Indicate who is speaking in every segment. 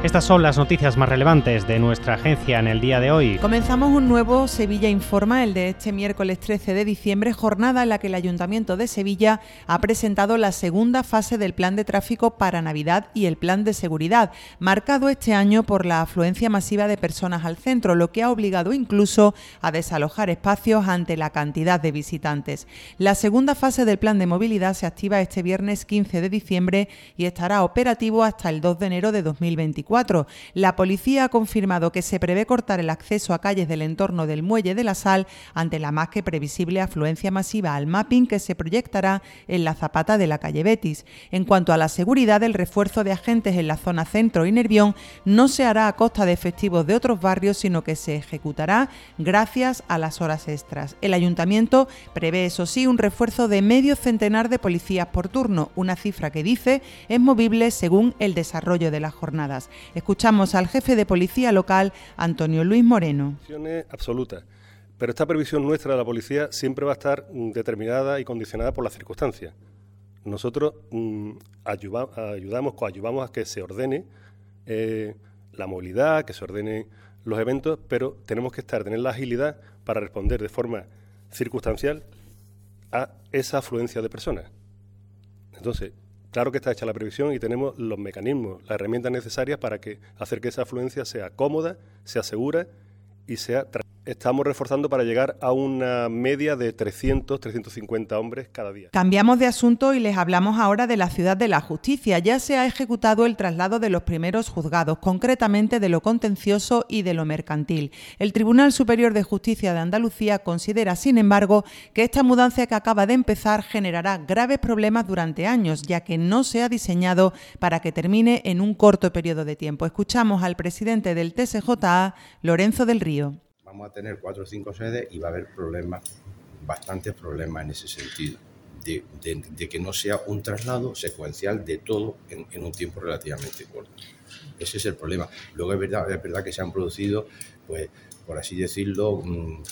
Speaker 1: Estas son las noticias más relevantes de nuestra agencia en el día de hoy.
Speaker 2: Comenzamos un nuevo Sevilla Informa, el de este miércoles 13 de diciembre, jornada en la que el Ayuntamiento de Sevilla ha presentado la segunda fase del plan de tráfico para Navidad y el plan de seguridad, marcado este año por la afluencia masiva de personas al centro, lo que ha obligado incluso a desalojar espacios ante la cantidad de visitantes. La segunda fase del plan de movilidad se activa este viernes 15 de diciembre y estará operativo hasta el 2 de enero de 2024. La policía ha confirmado que se prevé cortar el acceso a calles del entorno del muelle de la Sal ante la más que previsible afluencia masiva al mapping que se proyectará en la zapata de la calle Betis. En cuanto a la seguridad, el refuerzo de agentes en la zona centro y Nervión no se hará a costa de efectivos de otros barrios, sino que se ejecutará gracias a las horas extras. El ayuntamiento prevé, eso sí, un refuerzo de medio centenar de policías por turno, una cifra que dice es movible según el desarrollo de las jornadas. Escuchamos al jefe de policía local, Antonio Luis Moreno.
Speaker 3: Absoluta. Pero esta previsión nuestra de la policía siempre va a estar mm, determinada y condicionada por las circunstancias. Nosotros mm, ayudamos, coayudamos a que se ordene eh, la movilidad, que se ordenen los eventos, pero tenemos que estar, tener la agilidad para responder de forma circunstancial a esa afluencia de personas. Entonces, Claro que está hecha la previsión y tenemos los mecanismos, las herramientas necesarias para que hacer que esa afluencia sea cómoda, sea segura y sea estamos reforzando para llegar a una media de 300, 350 hombres cada día.
Speaker 2: Cambiamos de asunto y les hablamos ahora de la ciudad de la justicia. Ya se ha ejecutado el traslado de los primeros juzgados, concretamente de lo contencioso y de lo mercantil. El Tribunal Superior de Justicia de Andalucía considera, sin embargo, que esta mudanza que acaba de empezar generará graves problemas durante años, ya que no se ha diseñado para que termine en un corto periodo de tiempo. Escuchamos al presidente del TSJA, Lorenzo del Río
Speaker 4: vamos a tener cuatro o cinco sedes y va a haber problemas, bastantes problemas en ese sentido, de, que no sea un traslado secuencial de todo en, un tiempo relativamente corto. Ese es el problema. Luego es verdad, es verdad que se han producido, pues, por así decirlo, mm,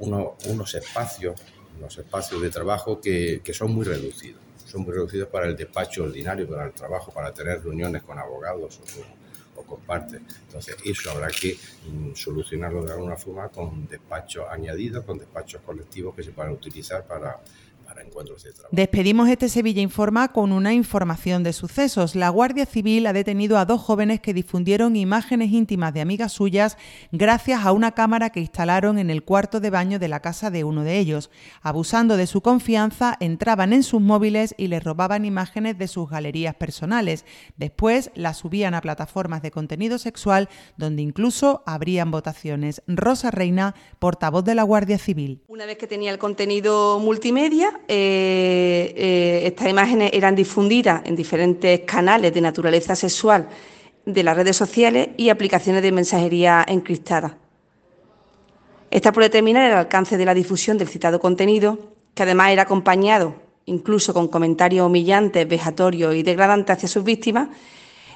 Speaker 4: unos espacios, unos espacios de trabajo que, que son muy reducidos. Son muy reducidos para el despacho ordinario, para el trabajo, para tener reuniones con abogados o con comparte. Entonces, eso habrá que mm, solucionarlo de alguna forma con despachos añadidos, con despachos colectivos que se puedan utilizar para,
Speaker 2: Despedimos este Sevilla Informa con una información de sucesos. La Guardia Civil ha detenido a dos jóvenes que difundieron imágenes íntimas de amigas suyas gracias a una cámara que instalaron en el cuarto de baño de la casa de uno de ellos. Abusando de su confianza, entraban en sus móviles y les robaban imágenes de sus galerías personales. Después las subían a plataformas de contenido sexual donde incluso habrían votaciones. Rosa Reina, portavoz de la Guardia Civil.
Speaker 5: Una vez que tenía el contenido multimedia, eh, eh, estas imágenes eran difundidas en diferentes canales de naturaleza sexual de las redes sociales y aplicaciones de mensajería encriptada. Esta por determinar el alcance de la difusión del citado contenido, que además era acompañado incluso con comentarios humillantes, vejatorios y degradantes hacia sus víctimas,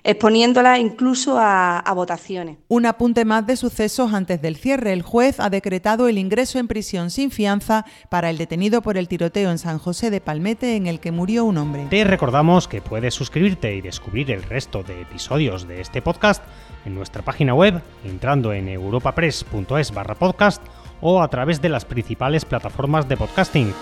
Speaker 5: exponiéndola incluso a, votaciones.
Speaker 2: Un apunte más de sucesos antes del cierre. El juez ha decretado el ingreso en prisión sin fianza para el detenido por el tiroteo en San José de Palmete en el que murió un hombre.
Speaker 1: Te recordamos que puedes suscribirte y descubrir el resto de episodios de este podcast en nuestra página web entrando en europapress.es barra podcast o a través de las principales plataformas de podcasting